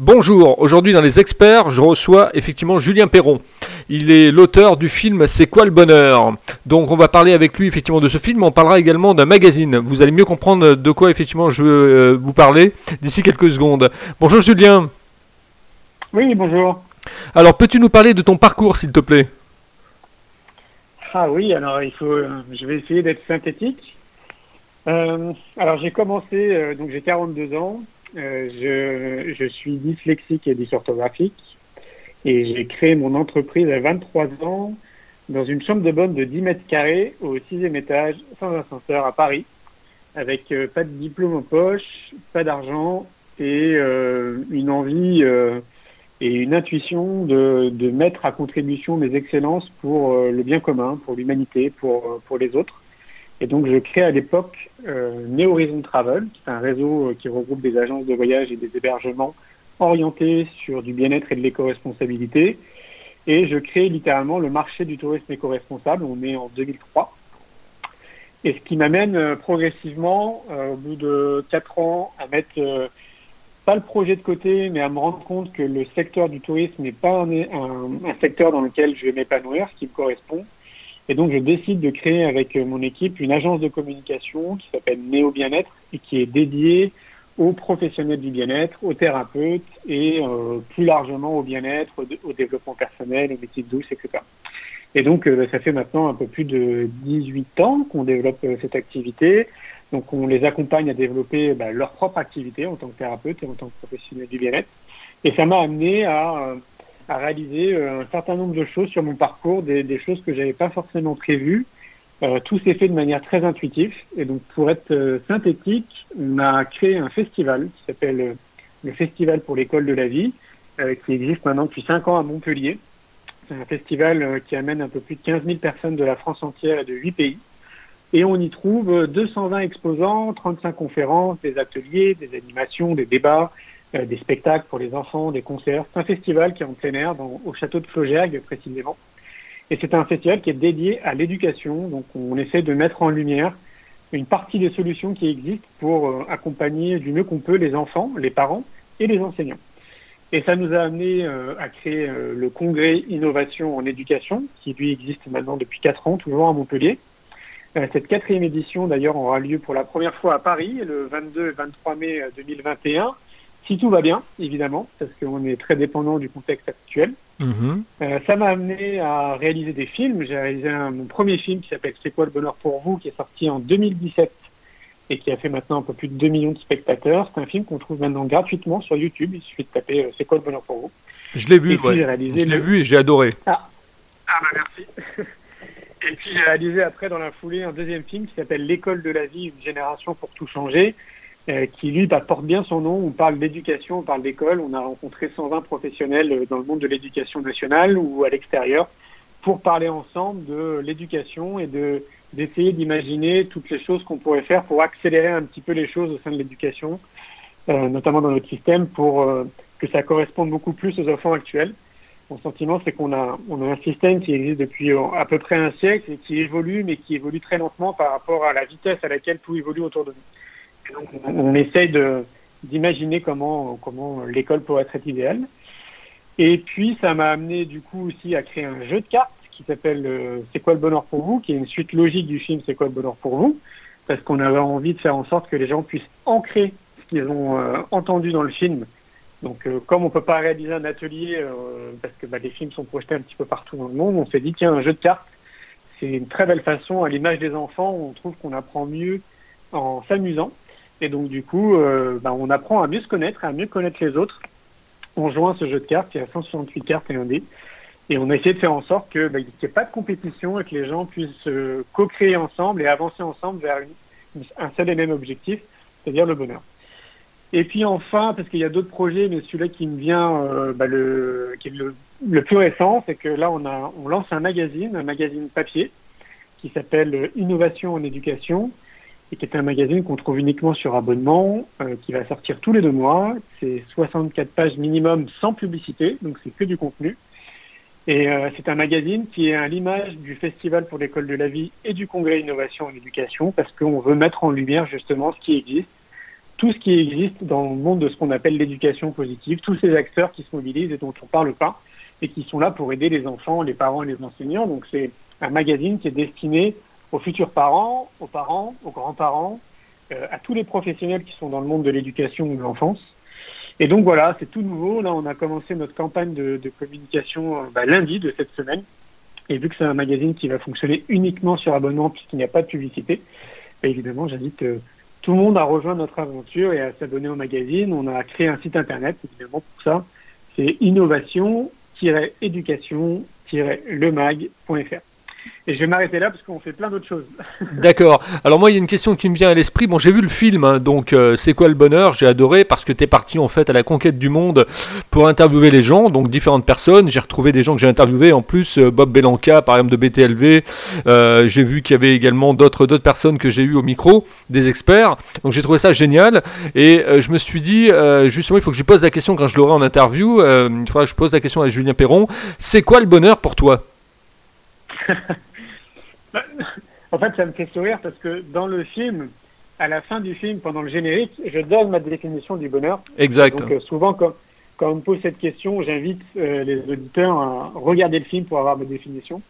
Bonjour, aujourd'hui dans les experts, je reçois effectivement Julien Perron. Il est l'auteur du film C'est quoi le bonheur? Donc on va parler avec lui effectivement de ce film, on parlera également d'un magazine. Vous allez mieux comprendre de quoi effectivement je veux euh, vous parler d'ici quelques secondes. Bonjour Julien. Oui, bonjour. Alors peux-tu nous parler de ton parcours s'il te plaît? Ah oui, alors il faut, je vais essayer d'être synthétique. Euh, alors j'ai commencé, euh, donc j'ai 42 ans, euh, je, je, suis dyslexique et dysorthographique et j'ai créé mon entreprise à 23 ans dans une chambre de bonne de 10 mètres carrés au sixième étage, sans ascenseur à Paris, avec euh, pas de diplôme en poche, pas d'argent et euh, une envie euh, et une intuition de, de, mettre à contribution mes excellences pour euh, le bien commun, pour l'humanité, pour, pour les autres. Et donc, je crée à l'époque euh, Horizon Travel, qui est un réseau euh, qui regroupe des agences de voyage et des hébergements orientés sur du bien-être et de l'éco-responsabilité. Et je crée littéralement le marché du tourisme éco-responsable. On est en 2003. Et ce qui m'amène euh, progressivement, euh, au bout de quatre ans, à mettre euh, pas le projet de côté, mais à me rendre compte que le secteur du tourisme n'est pas un, un, un secteur dans lequel je vais m'épanouir, ce qui me correspond et donc, je décide de créer avec euh, mon équipe une agence de communication qui s'appelle Néo Bien-être et qui est dédiée aux professionnels du bien-être, aux thérapeutes et euh, plus largement au bien-être, au, développement personnel, aux métiers de douce, etc. Et donc, euh, ça fait maintenant un peu plus de 18 ans qu'on développe cette activité. Donc, on les accompagne à développer bah, leur propre activité en tant que thérapeute et en tant que professionnel du bien-être. Et ça m'a amené à à réaliser euh, un certain nombre de choses sur mon parcours, des, des choses que j'avais pas forcément prévues. Euh, tout s'est fait de manière très intuitive. Et donc, pour être euh, synthétique, on a créé un festival qui s'appelle euh, le Festival pour l'école de la vie, euh, qui existe maintenant depuis cinq ans à Montpellier. C'est un festival euh, qui amène un peu plus de 15 000 personnes de la France entière et de huit pays. Et on y trouve 220 exposants, 35 conférences, des ateliers, des animations, des débats, euh, des spectacles pour les enfants, des concerts. C'est un festival qui est en plein air dans, au château de Flaugergue précisément. Et c'est un festival qui est dédié à l'éducation. Donc on essaie de mettre en lumière une partie des solutions qui existent pour euh, accompagner du mieux qu'on peut les enfants, les parents et les enseignants. Et ça nous a amené euh, à créer euh, le congrès Innovation en éducation, qui lui existe maintenant depuis quatre ans, toujours à Montpellier. Euh, cette quatrième édition, d'ailleurs, aura lieu pour la première fois à Paris, le 22 et 23 mai 2021 si tout va bien, évidemment, parce qu'on est très dépendant du contexte actuel. Mmh. Euh, ça m'a amené à réaliser des films. J'ai réalisé un, mon premier film qui s'appelle C'est quoi le bonheur pour vous, qui est sorti en 2017 et qui a fait maintenant un peu plus de 2 millions de spectateurs. C'est un film qu'on trouve maintenant gratuitement sur YouTube. Il suffit de taper euh, C'est quoi le bonheur pour vous. Je l'ai vu, puis, ouais. je l'ai le- vu et j'ai adoré. Ah, ah bah merci. et puis j'ai réalisé après dans la foulée un deuxième film qui s'appelle L'école de la vie, une génération pour tout changer, qui lui bah, porte bien son nom. On parle d'éducation, on parle d'école. On a rencontré 120 professionnels euh, dans le monde de l'éducation nationale ou à l'extérieur pour parler ensemble de l'éducation et de d'essayer d'imaginer toutes les choses qu'on pourrait faire pour accélérer un petit peu les choses au sein de l'éducation, euh, notamment dans notre système, pour euh, que ça corresponde beaucoup plus aux enfants actuels. Mon sentiment, c'est qu'on a, on a un système qui existe depuis euh, à peu près un siècle et qui évolue, mais qui évolue très lentement par rapport à la vitesse à laquelle tout évolue autour de nous. Donc, on, on essaye d'imaginer comment, comment l'école pourrait être idéale. Et puis, ça m'a amené du coup aussi à créer un jeu de cartes qui s'appelle euh, C'est quoi le bonheur pour vous, qui est une suite logique du film C'est quoi le bonheur pour vous, parce qu'on avait envie de faire en sorte que les gens puissent ancrer ce qu'ils ont euh, entendu dans le film. Donc, euh, comme on peut pas réaliser un atelier parce que bah, les films sont projetés un petit peu partout dans le monde, on s'est dit tiens un jeu de cartes, c'est une très belle façon à l'image des enfants. On trouve qu'on apprend mieux en s'amusant. Et donc du coup, euh, bah, on apprend à mieux se connaître, à mieux connaître les autres. On joint ce jeu de cartes, il y a 168 cartes et un dé. Et on a essayé de faire en sorte que bah, qu'il n'y ait pas de compétition et que les gens puissent euh, co-créer ensemble et avancer ensemble vers un seul et même objectif, c'est-à-dire le bonheur. Et puis enfin, parce qu'il y a d'autres projets, mais celui-là qui me vient, euh, bah, le, qui est le plus récent, c'est que là on a, on lance un magazine, un magazine papier, qui s'appelle Innovation en éducation, et qui est un magazine qu'on trouve uniquement sur abonnement, euh, qui va sortir tous les deux mois. C'est 64 pages minimum sans publicité, donc c'est que du contenu. Et euh, c'est un magazine qui est à l'image du Festival pour l'école de la vie et du Congrès Innovation en éducation, parce qu'on veut mettre en lumière justement ce qui existe tout ce qui existe dans le monde de ce qu'on appelle l'éducation positive, tous ces acteurs qui se mobilisent et dont on parle pas et qui sont là pour aider les enfants, les parents et les enseignants. Donc c'est un magazine qui est destiné aux futurs parents, aux parents, aux grands-parents, euh, à tous les professionnels qui sont dans le monde de l'éducation ou de l'enfance. Et donc voilà, c'est tout nouveau. Là, on a commencé notre campagne de, communication euh, bah, lundi de cette semaine. Et vu que c'est un magazine qui va fonctionner uniquement sur abonnement puisqu'il n'y a pas de publicité, bah, évidemment, j'invite euh, tout le monde à rejoindre notre aventure et à s'abonner au magazine. On a créé un site internet, évidemment, pour ça. C'est innovation-éducation-lemag.fr. Et je vais m'arrêter là parce qu'on fait plein d'autres choses. D'accord. Alors moi, il y a une question qui me vient à l'esprit. Bon, j'ai vu le film, hein, donc euh, c'est quoi le bonheur? J'ai adoré parce que tu es parti en fait à la conquête du monde pour interviewer les gens, donc différentes personnes. J'ai retrouvé des gens que j'ai interviewés, en plus euh, Bob Belanca, par exemple de BTLV. Euh, j'ai vu qu'il y avait également d'autres d'autres personnes que j'ai eu au micro, des experts. Donc j'ai trouvé ça génial et je me suis dit justement, il faut que je pose la question quand je l'aurai en interview. il faudra que je pose la question à Julien Perron. C'est quoi le bonheur pour toi? En fait, ça me fait sourire parce que dans le film, à la fin du film, pendant le générique, je donne ma définition du bonheur. Exact. Donc, euh, souvent, quand, quand on me pose cette question, j'invite euh, les auditeurs à regarder le film pour avoir ma définition.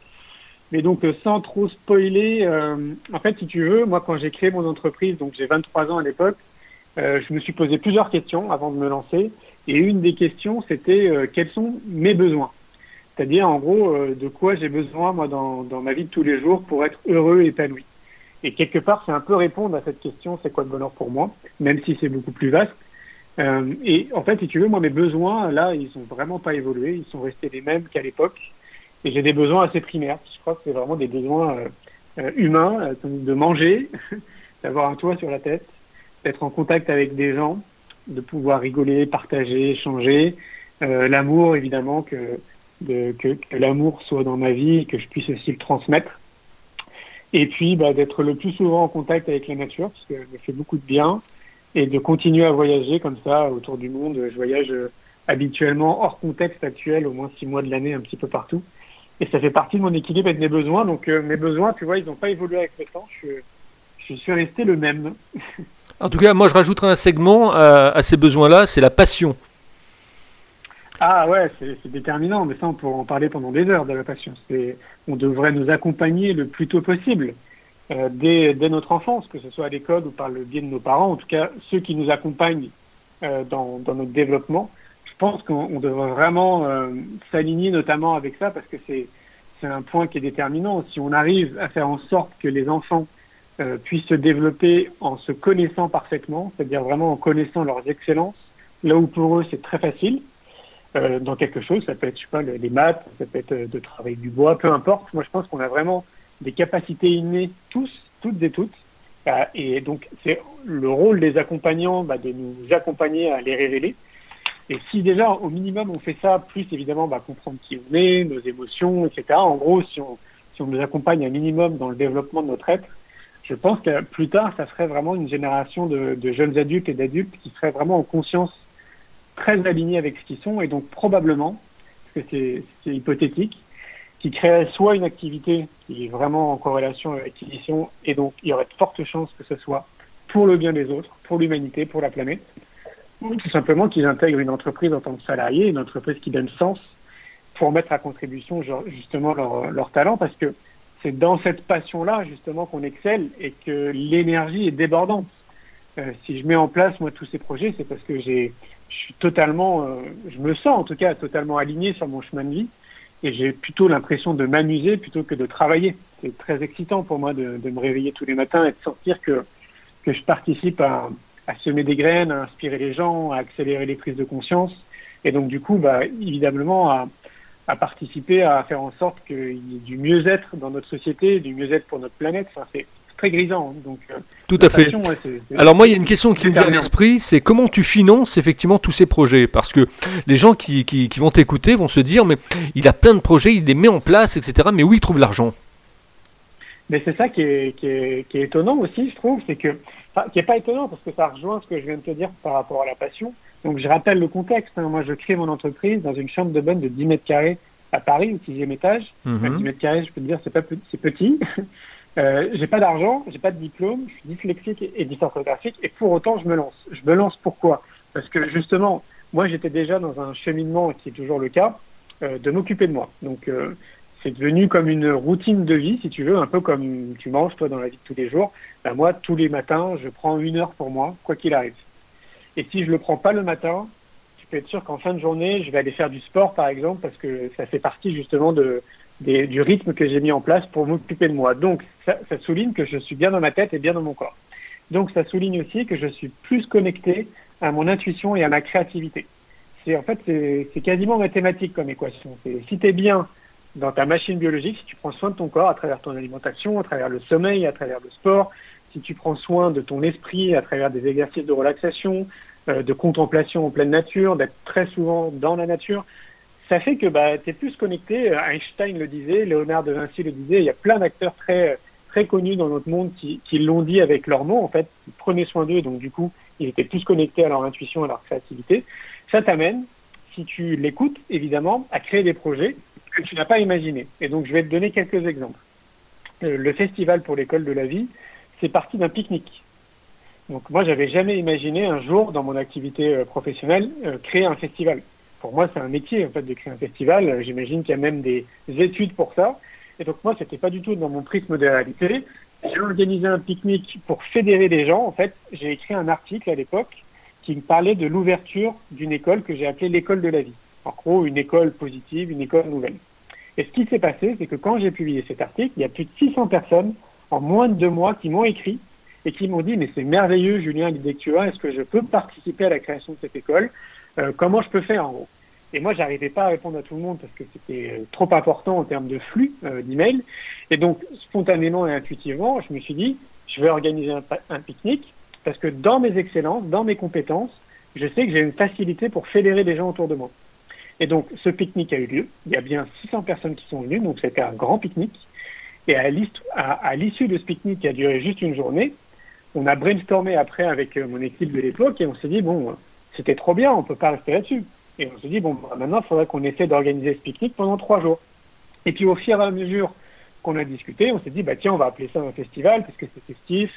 Mais donc, euh, sans trop spoiler, en fait, si tu veux, moi, quand j'ai créé mon entreprise, donc j'ai 23 ans à l'époque, je me suis posé plusieurs questions avant de me lancer. Et une des questions, c'était quels sont mes besoins? C'est-à-dire, en gros, euh, de quoi j'ai besoin, moi, dans, dans ma vie de tous les jours pour être heureux et épanoui. Et quelque part, c'est un peu répondre à cette question, c'est quoi le bonheur pour moi, même si c'est beaucoup plus vaste. Euh, et en fait, si tu veux, moi, mes besoins, là, ils sont vraiment pas évolué, ils sont restés les mêmes qu'à l'époque. Et j'ai des besoins assez primaires. Je crois que c'est vraiment des besoins euh, humains, de manger, d'avoir un toit sur la tête, d'être en contact avec des gens, de pouvoir rigoler, partager, échanger, l'amour, évidemment, que de, que, que l'amour soit dans ma vie et que je puisse aussi le transmettre. Et puis bah, d'être le plus souvent en contact avec la nature, parce que ça me fait beaucoup de bien, et de continuer à voyager comme ça autour du monde. Je voyage euh, habituellement hors contexte actuel, au moins six mois de l'année, un petit peu partout. Et ça fait partie de mon équilibre et de mes besoins. Donc euh, mes besoins, tu vois, ils n'ont pas évolué avec le temps. Je, je suis resté le même. en tout cas, moi, je rajouterai un segment à, à ces besoins-là, c'est la passion. Ah ouais, c'est déterminant, mais ça on pourrait en parler pendant des heures de la. On devrait nous accompagner le plus tôt possible euh, dès, dès, notre enfance, que ce soit à l'école ou par le biais de nos parents, en tout cas ceux qui nous accompagnent euh, dans, dans, notre développement. Je pense qu'on devrait vraiment euh, s'aligner notamment avec ça parce que c'est un point qui est déterminant. Si on arrive à faire en sorte que les enfants euh, puissent se développer en se connaissant parfaitement, c'est-à-dire vraiment en connaissant leurs excellences, là où pour eux c'est très facile, euh, dans quelque chose. Ça peut être, je sais pas, les maths, ça peut être euh, de travailler du bois, peu importe. Moi, je pense qu'on a vraiment des capacités innées, tous, toutes et toutes. Euh, et donc, c'est le rôle des accompagnants bah, de nous accompagner à les révéler. Et si déjà, au minimum, on fait ça, plus évidemment bah, comprendre qui on est, nos émotions, etc. En gros, si on, si on nous accompagne un minimum dans le développement de notre être, je pense que plus tard, ça serait vraiment une génération de, de jeunes adultes et d'adultes qui seraient vraiment en conscience très alignés avec ce qu'ils sont et donc probablement, parce que c'est hypothétique, qui créerait soit une activité qui est vraiment en corrélation avec qui ils sont et donc il y aurait de fortes chances que ce soit pour le bien des autres, pour l'humanité, pour la planète, ou tout simplement qu'ils intègrent une entreprise en tant que salarié, une entreprise qui donne sens pour mettre à contribution justement leur, leur talent parce que c'est dans cette passion-là justement qu'on excelle et que l'énergie est débordante. Euh, si je mets en place moi tous ces projets, c'est parce que j'ai je suis totalement, euh, je me sens en tout cas totalement aligné sur mon chemin de vie et j'ai plutôt l'impression de m'amuser plutôt que de travailler. C'est très excitant pour moi de, de, me réveiller tous les matins et de sentir que, que je participe à, à semer des graines, à inspirer les gens, à accélérer les prises de conscience et donc du coup, bah, évidemment, à, à participer à faire en sorte qu'il y ait du mieux-être dans notre société, du mieux-être pour notre planète. Enfin, c'est très grisant. Hein. Donc, euh, Tout à fait. Alors moi, il y a une question qui me vient à l'esprit, c'est comment tu finances effectivement tous ces projets? Parce que les gens qui, qui, qui vont t'écouter vont se dire, mais il a plein de projets, il les met en place, etc. Mais où il trouve l'argent? Mais c'est ça qui est, qui, est, qui est, étonnant aussi, je trouve, c'est que, enfin, qui n'est pas étonnant parce que ça rejoint ce que je viens de te dire par rapport à la passion. Donc je rappelle le contexte. Hein. Moi, je crée mon entreprise dans une chambre de bonne de 10 mètres carrés à Paris, au sixième étage. Mmh. 10 mètres carrés, je peux te dire, c'est pas c'est petit. Euh, j'ai pas d'argent, j'ai pas de diplôme, je suis dyslexique et, dysorthographique, et pour autant je me lance. Je me lance pourquoi? Parce que justement, moi j'étais déjà dans un cheminement qui est toujours le cas euh, de m'occuper de moi. Donc euh, c'est devenu comme une routine de vie, si tu veux, un peu comme tu manges toi dans la vie de tous les jours. Ben, moi, tous les matins, je prends une heure pour moi, quoi qu'il arrive. Et si je le prends pas le matin, tu peux être sûr qu'en fin de journée, je vais aller faire du sport, par exemple, parce que ça fait partie justement de, du rythme que j'ai mis en place pour m'occuper de moi. Donc, ça, ça, souligne que je suis bien dans ma tête et bien dans mon corps. Donc, ça souligne aussi que je suis plus connecté à mon intuition et à ma créativité. C'est en fait, c'est quasiment mathématique comme équation. Si tu es bien dans ta machine biologique, si tu prends soin de ton corps à travers ton alimentation, à travers le sommeil, à travers le sport, si tu prends soin de ton esprit à travers des exercices de relaxation, euh, de contemplation en pleine nature, d'être très souvent dans la nature, ça fait que bah, tu es plus connecté. Einstein le disait, Léonard de Vinci le disait, il y a plein d'acteurs très, très connus dans notre monde qui, l'ont dit avec leur nom, en fait. Ils prenaient soin d'eux, donc du coup, ils étaient plus connectés à leur intuition, à leur créativité. Ça t'amène, si tu l'écoutes, évidemment, à créer des projets que tu n'as pas imaginés. Et donc, je vais te donner quelques exemples. Euh, le festival pour l'école de la vie, c'est parti d'un pique-nique. Donc moi, j'avais jamais imaginé un jour dans mon activité euh, professionnelle euh, créer un festival pour moi, c'est un métier en fait de créer un festival. J'imagine qu'il y a même des études pour ça. Et donc moi, c'était pas du tout dans mon prisme de réalité. J'ai organisé un pique-nique pour fédérer des gens. En fait, j'ai écrit un article à l'époque qui me parlait de l'ouverture d'une école que j'ai appelée l'école de la vie. En gros, une école positive, une école nouvelle. Et ce qui s'est passé, c'est que quand j'ai publié cet article, il y a plus de 600 personnes en moins de deux mois qui m'ont écrit et qui m'ont dit mais c'est merveilleux Julien l'idée que tu as, est-ce que je peux participer à la création de cette école? Euh, comment je peux faire en gros? Et moi, j'arrivais pas à répondre à tout le monde parce que c'était euh, trop important en termes de flux euh, d'emails. Et donc, spontanément et intuitivement, je me suis dit, je vais organiser un, pique-nique parce que dans mes excellences, dans mes compétences, je sais que j'ai une facilité pour fédérer les gens autour de moi. Et donc, ce pique-nique a eu lieu. Il y a bien 600 personnes qui sont venues, donc c'était un grand pique-nique. Et à l'issue de ce pique-nique qui a duré juste une journée, on a brainstormé après avec mon équipe de l'époque et on s'est dit, bon, c'était trop bien, on peut pas rester là-dessus. Et on se dit, bon, bah, maintenant, il faudrait qu'on essaie d'organiser ce pique-nique pendant trois jours. Et puis, au fur et à mesure qu'on a discuté, on s'est dit, bah, tiens, on va appeler ça un festival, puisque c'est festif.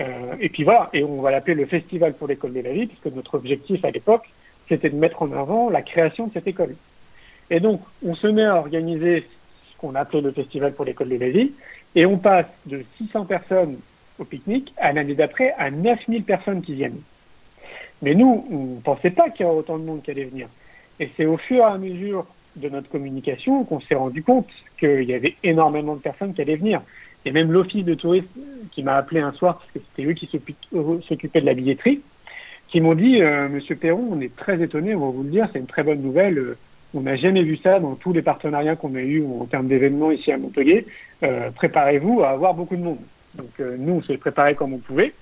Euh, et puis voilà, et on va l'appeler le Festival pour l'école de la vie, puisque notre objectif à l'époque, c'était de mettre en avant la création de cette école. Et donc, on se met à organiser ce qu'on appelait le Festival pour l'école de la vie, et on passe de 600 personnes au pique-nique à l'année d'après à 9000 personnes qui viennent. Mais nous, on ne pensait pas qu'il y aurait autant de monde qui allait venir. Et c'est au fur et à mesure de notre communication qu'on s'est rendu compte qu'il y avait énormément de personnes qui allaient venir. Et même l'office de tourisme qui m'a appelé un soir, parce que c'était eux qui s'occupaient de la billetterie, qui m'ont dit, euh, Monsieur Perron, on est très étonné, on va vous le dire, c'est une très bonne nouvelle. On n'a jamais vu ça dans tous les partenariats qu'on a eus en termes d'événements ici à Montpellier. Euh, préparez-vous à avoir beaucoup de monde. Donc euh, nous, on s'est préparé comme on pouvait.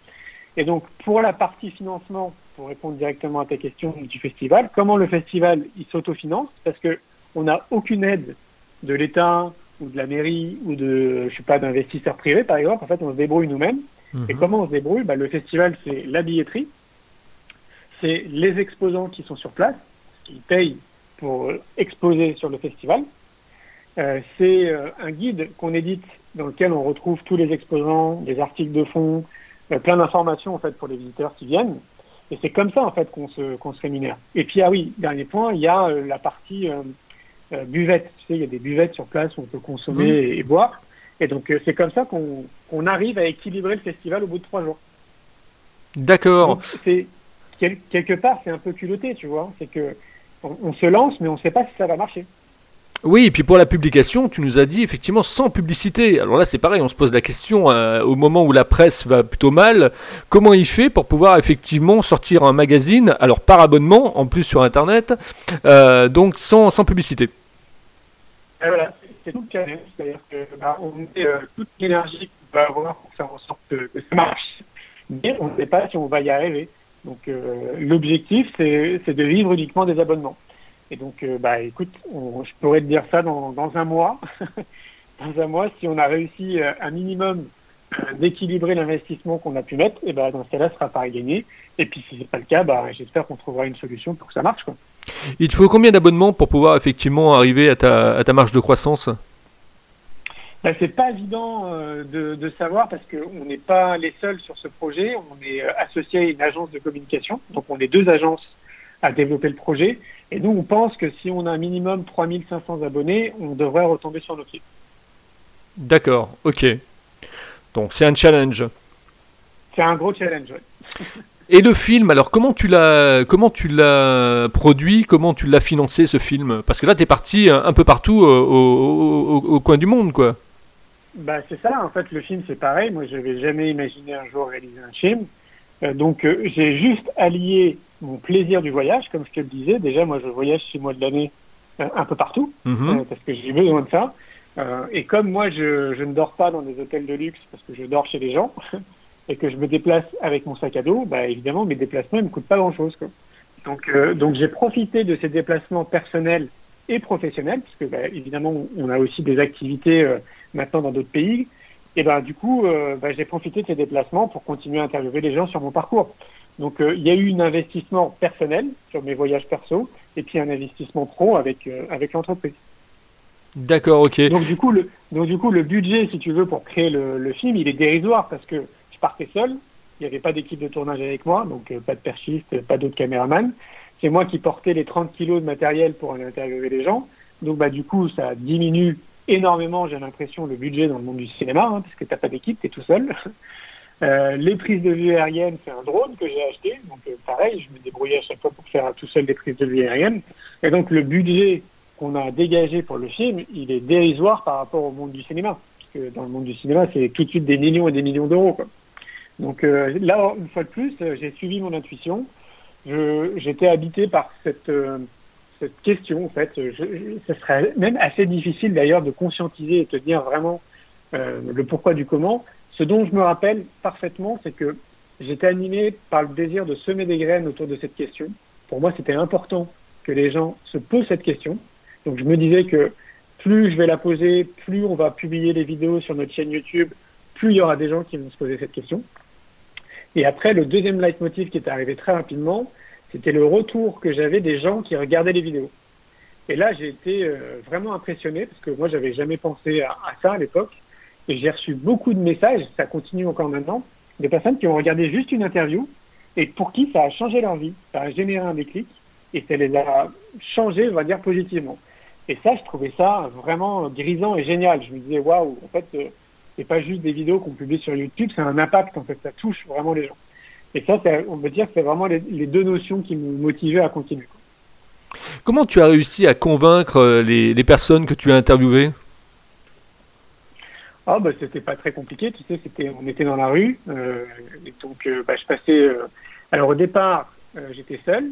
Et donc pour la partie financement, pour répondre directement à ta question du festival, comment le festival il s'autofinance? Parce que on n'a aucune aide de l'État ou de la mairie ou de je sais pas d'investisseurs privés par exemple. En fait, on se débrouille nous-mêmes. Et mhm. comment on se débrouille? Bah, Le festival, c'est la billetterie, c'est les exposants qui sont sur place, qui payent pour exposer sur le festival. Euh, c'est euh, un guide qu'on édite dans lequel on retrouve tous les exposants, des articles de fond, euh, plein d'informations en fait pour les visiteurs qui viennent. Et c'est comme ça en fait qu'on se, qu'on se rémunère. Et puis ah oui, dernier point, il y a euh, la partie euh, euh, buvette. Tu sais, il y a des buvettes sur place où on peut consommer et, boire. Et donc c'est comme ça qu'on qu'on arrive à équilibrer le festival au bout de trois jours. D'accord. C'est quelque part c'est un peu culotté, tu vois. C'est que on, se lance, mais on ne sait pas si ça va marcher. Oui, et puis pour la publication, tu nous as dit effectivement sans publicité. Alors là, c'est pareil, on se pose la question euh, au moment où la presse va plutôt mal, comment il fait pour pouvoir effectivement sortir un magazine, alors par abonnement, en plus sur Internet, euh, donc sans, publicité? Voilà, c'est tout le challenge, c'est-à-dire qu'on bah, met euh, toute l'énergie qu'on va avoir pour faire en sorte que, ça marche, mais on ne sait pas si on va y arriver. Donc l'objectif, c'est de vivre uniquement des abonnements. Et donc, euh, bah, écoute, je pourrais te dire ça dans, dans un mois. dans un mois, si on a réussi euh, un minimum euh, d'équilibrer l'investissement qu'on a pu mettre, et bah, dans ce cas-là, ce sera pas gagné. Et puis, si c'est pas le cas, bah, j'espère qu'on trouvera une solution pour que ça marche. Quoi. Il te faut combien d'abonnements pour pouvoir effectivement arriver à ta, à ta marge de croissance? Bah, c'est pas évident euh, de, de, savoir parce qu'on n'est pas les seuls sur ce projet. On est euh, associé à une agence de communication, donc on est deux agences à développer le projet. Et nous, on pense que si on a un minimum 3500 abonnés, on devrait retomber sur nos pieds. D'accord, ok. Donc c'est un challenge. C'est un gros challenge, oui. Et le film, alors comment tu l'as comment tu l'as produit, comment tu l'as financé ce film? Parce que là, tu es parti un, peu partout euh, au, au, coin du monde, quoi. Bah c'est ça, en fait, le film c'est pareil. Moi, je n'avais jamais imaginé un jour réaliser un film. Euh, donc, euh, j'ai juste allié mon plaisir du voyage, comme je te le disais. Déjà, moi, je voyage six mois de l'année un peu partout, mhm. parce que j'ai besoin de ça. et comme moi, je, je ne dors pas dans des hôtels de luxe, parce que je dors chez les gens, et que je me déplace avec mon sac à dos, bah, évidemment, mes déplacements ne me coûtent pas grand-chose. Donc, euh, donc j'ai profité de ces déplacements personnels et professionnels, puisque bah, évidemment, on a aussi des activités euh, maintenant dans d'autres pays. Et ben du coup, euh, bah, j'ai profité de ces déplacements pour continuer à interviewer les gens sur mon parcours. Donc, il y a eu un investissement personnel sur mes voyages perso, et puis un investissement pro avec avec l'entreprise. D'accord, ok. Donc du coup, le donc du coup le budget, si tu veux, pour créer le, le film, il est dérisoire parce que je partais seul. Il n'y avait pas d'équipe de tournage avec moi, donc euh, pas de perchiste, pas d'autres caméramans. C'est moi qui portais les 30 kilos de matériel pour aller interviewer les gens. Donc bah du coup, ça diminue énormément, j'ai l'impression, le budget dans le monde du cinéma, hein, parce que t'as pas d'équipe, tu es tout seul. Euh, les prises de vue aériennes, c'est un drone que j'ai acheté. Donc euh, pareil, je me débrouillais à chaque fois pour faire tout seul des prises de vue aériennes. Et donc le budget qu'on a dégagé pour le film, il est dérisoire par rapport au monde du cinéma. Parce que dans le monde du cinéma, c'est tout de suite des millions et des millions d'euros. Donc euh, là, une fois de plus, euh, j'ai suivi mon intuition. J'étais habité par cette, euh, cette question, en fait. Je, ce serait même assez difficile d'ailleurs de conscientiser et de dire vraiment le pourquoi du comment. Ce dont je me rappelle parfaitement, c'est que j'étais animé par le désir de semer des graines autour de cette question. Pour moi, c'était important que les gens se posent cette question. Donc je me disais que plus je vais la poser, plus on va publier les vidéos sur notre chaîne YouTube, plus il y aura des gens qui vont se poser cette question. Et après, le deuxième leitmotiv qui est arrivé très rapidement, c'était le retour que j'avais des gens qui regardaient les vidéos. Et là, j'ai été euh, vraiment impressionné parce que moi, j'avais jamais pensé à, ça à l'époque. Et j'ai reçu beaucoup de messages, ça continue encore maintenant, des personnes qui ont regardé juste une interview et pour qui ça a changé leur vie, ça a généré un déclic et ça les a changés, on va dire, positivement. Et ça, je trouvais ça vraiment grisant et génial. Je me disais, waouh, en fait, euh, c'est pas juste des vidéos qu'on publie sur YouTube, c'est un impact en fait, ça touche vraiment les gens. Et ça, on peut dire que c'est vraiment les, deux notions qui me motivaient à continuer. Comment tu as réussi à convaincre euh, les, personnes que tu as interviewées? Ah bah c'était pas très compliqué, tu sais, c'était on était dans la rue, euh, donc euh, bah, je passais. alors au départ, j'étais seul.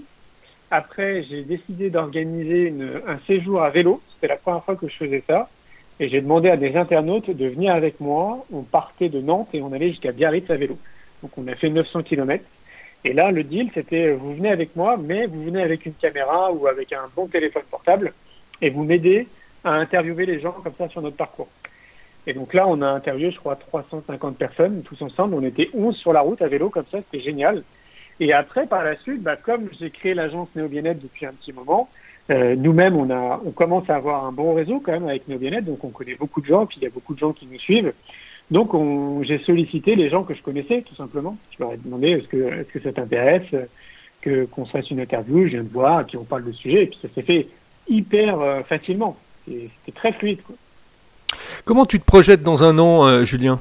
Après, j'ai décidé d'organiser un séjour à vélo. C'était la première fois que je faisais ça. Et j'ai demandé à des internautes de venir avec moi. On partait de Nantes et on allait jusqu'à Biarritz à vélo. Donc on a fait 900 km. Et là, le deal, c'était vous venez avec moi, mais vous venez avec une caméra ou avec un bon téléphone portable et vous m'aidez à interviewer les gens comme ça sur notre parcours. Et donc là, on a interviewé, je crois, 350 personnes tous ensemble. On était 11 sur la route à vélo comme ça, c'était génial. Et après, par la suite, bah, comme j'ai créé l'agence Néo bien depuis un petit moment, euh, nous-mêmes, on, a, on commence à avoir un bon réseau quand même avec nos bien donc on connaît beaucoup de gens, puis il y a beaucoup de gens qui nous suivent. Donc j'ai sollicité les gens que je connaissais, tout simplement. Je leur ai demandé est-ce que, est-ce que ça t'intéresse que qu'on se fasse une interview, je viens de voir, et puis on parle de sujet, et puis ça s'est fait hyper euh, facilement. C'était très fluide. Quoi. Comment tu te projettes dans un an, euh, Julien?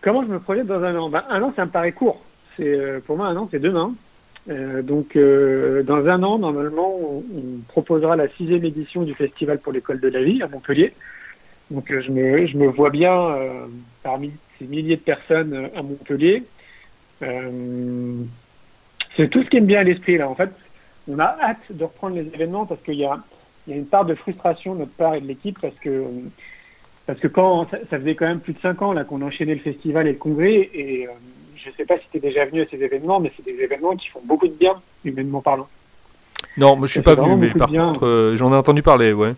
Comment je me projette dans un an? Ben, Un an, ça me paraît court. C'est pour moi un an, c'est demain. Euh, donc, euh, dans un an, normalement, on, proposera la sixième édition du Festival pour l'école de la vie à Montpellier. Donc, euh, je, me, je me vois bien parmi ces milliers de personnes à Montpellier. c'est tout ce qui me vient à l'esprit là. En fait, on a hâte de reprendre les événements parce qu'il y a, il y a une part de frustration de notre part et de l'équipe parce que parce que quand ça, ça, faisait quand même plus de cinq ans là qu'on enchaînait le festival et le congrès et je ne sais pas si tu es déjà venu à ces événements, mais c'est des événements qui font beaucoup de bien, humainement parlant. Non, moi je suis pas venu, mais par contre, euh, j'en ai entendu parler, ouais.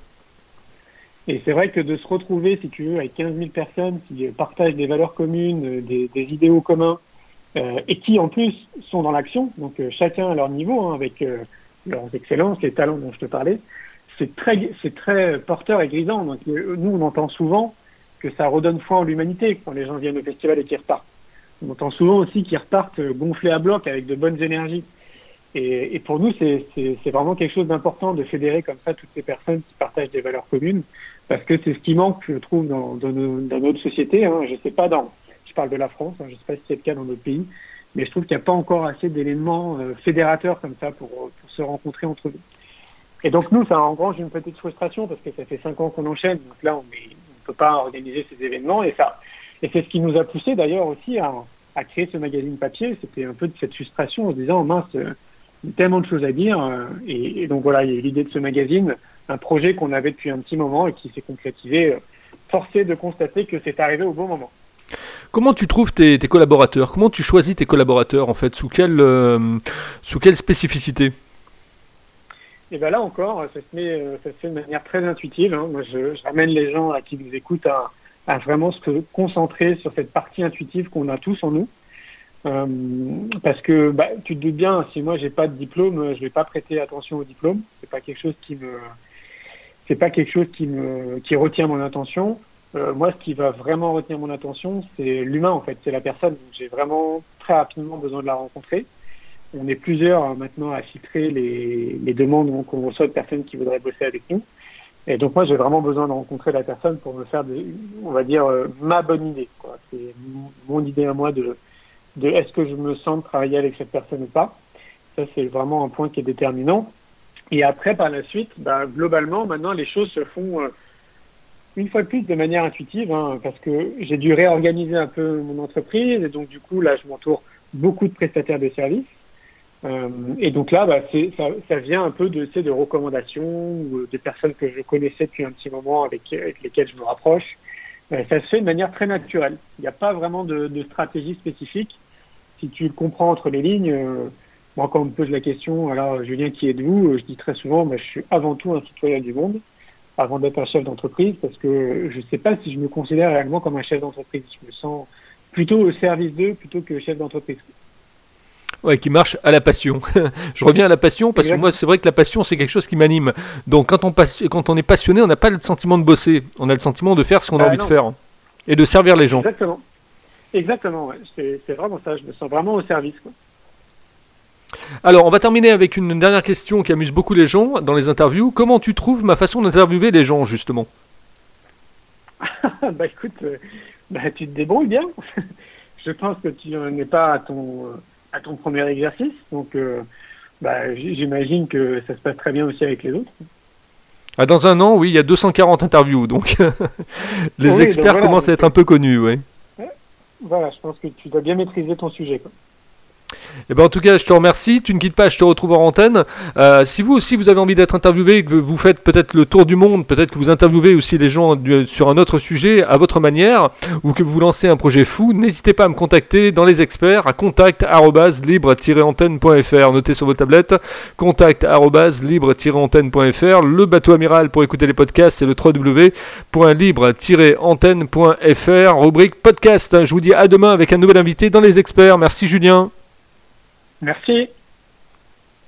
Et c'est vrai que de se retrouver, si tu veux, avec 15 000 personnes qui partagent des valeurs communes, euh, des, idéaux communs, euh, et qui en plus sont dans l'action, donc chacun à leur niveau, hein, avec leurs excellences, les talents dont je te parlais, c'est très, porteur et grisant. Donc, nous, on entend souvent que ça redonne foi en l'humanité quand les gens viennent au festival et qu'ils repartent. On entend souvent aussi qu'ils repartent gonflés à bloc avec de bonnes énergies. Et, pour nous, c'est vraiment quelque chose d'important de fédérer comme ça toutes ces personnes qui partagent des valeurs communes, parce que c'est ce qui manque, je trouve, dans notre société. Hein. Je sais pas dans, je parle de la France, hein, je sais pas si c'est le cas dans d'autres pays, mais je trouve qu'il n'y a pas encore assez d'éléments euh, fédérateurs comme ça pour, pour se rencontrer entre nous. Et donc nous, ça engrange une petite frustration parce que ça fait cinq ans qu'on enchaîne, donc là, on ne peut pas organiser ces événements et ça, et c'est ce qui nous a poussé d'ailleurs aussi à, créer ce magazine papier. C'était un peu de cette frustration en se disant, mince, euh, tellement de choses à dire. Et, donc voilà, il y a l'idée de ce magazine, un projet qu'on avait depuis un petit moment et qui s'est concrétisé. Forcé de constater que c'est arrivé au bon moment. Comment tu trouves tes, collaborateurs? Comment tu choisis tes collaborateurs en fait? Sous quelle, euh, sous quelle spécificité? Et bien là encore, ça se, met, ça se fait de manière très intuitive. Hein. Moi, je, ramène les gens à qui nous écoutent à, à vraiment se concentrer sur cette partie intuitive qu'on a tous en nous. Euh, parce que bah, tu te doutes bien, si moi j'ai pas de diplôme, je vais pas prêter attention au diplôme. C'est pas quelque chose qui me, c'est pas quelque chose qui me, qui retient mon attention. Euh, moi, ce qui va vraiment retenir mon attention, c'est l'humain en fait, c'est la personne. J'ai vraiment très rapidement besoin de la rencontrer. On est plusieurs euh, maintenant à filtrer les, les demandes qu'on reçoit de personnes qui voudraient bosser avec nous. Et donc moi, j'ai vraiment besoin de rencontrer la personne pour me faire, on va dire, euh, ma bonne idée. C'est mon idée à moi de de est-ce que je me sens travailler avec cette personne ou pas. Ça, c'est vraiment un point qui est déterminant. Et après, par la suite, bah, globalement, maintenant, les choses se font euh, une fois de plus de manière intuitive, hein, parce que j'ai dû réorganiser un peu mon entreprise, et donc du coup, là, je m'entoure beaucoup de prestataires de services. Euh, et donc là, bah, ça, ça, vient un peu de, de recommandations ou des personnes que je connaissais depuis un petit moment avec, lesquelles je me rapproche. Euh, ça se fait de manière très naturelle. Il n'y a pas vraiment de, stratégie spécifique si tu le comprends entre les lignes, euh, moi quand on me pose la question, alors Julien, qui êtes-vous euh, Je dis très souvent, bah, je suis avant tout un citoyen du monde, avant d'être un chef d'entreprise, parce que je ne sais pas si je me considère réellement comme un chef d'entreprise. Je me sens plutôt au service d'eux plutôt que chef d'entreprise. Ouais, qui marche à la passion. je reviens à la passion parce que moi, c'est vrai que la passion, c'est quelque chose qui m'anime. Donc, quand on, quand on est passionné, on n'a pas le sentiment de bosser. On a le sentiment de faire ce qu'on a bah, envie de faire et de servir les gens. Exactement. Exactement, ouais. c'est vraiment ça. Je me sens vraiment au service. Quoi. Alors, on va terminer avec une dernière question qui amuse beaucoup les gens dans les interviews. Comment tu trouves ma façon d'interviewer les gens, justement? Bah écoute, euh, bah, tu te débrouilles bien. je pense que tu n'es pas à ton, à ton premier exercice. Donc, euh, bah, j'imagine que ça se passe très bien aussi avec les autres. Ah, dans un an, oui, il y a 240 interviews. Donc, les experts commencent à être un peu connus, oui voilà, je pense que tu dois bien maîtriser ton sujet. Quoi. Eh ben, en tout cas, je te remercie. Tu ne quittes pas, je te retrouve en antenne. Euh, si vous aussi vous avez envie d'être interviewé, que vous faites peut-être le tour du monde, peut-être que vous interviewez aussi les gens sur un autre sujet à votre manière, ou que vous lancez un projet fou, n'hésitez pas à me contacter dans les experts à contact@libre-antenne.fr. Notez sur vos tablettes contact@libre-antenne.fr. Le bateau amiral pour écouter les podcasts, c'est le www.libre-antenne.fr. Rubrique podcast. Je vous dis à demain avec un nouvel invité dans les experts. Merci Julien. Merci.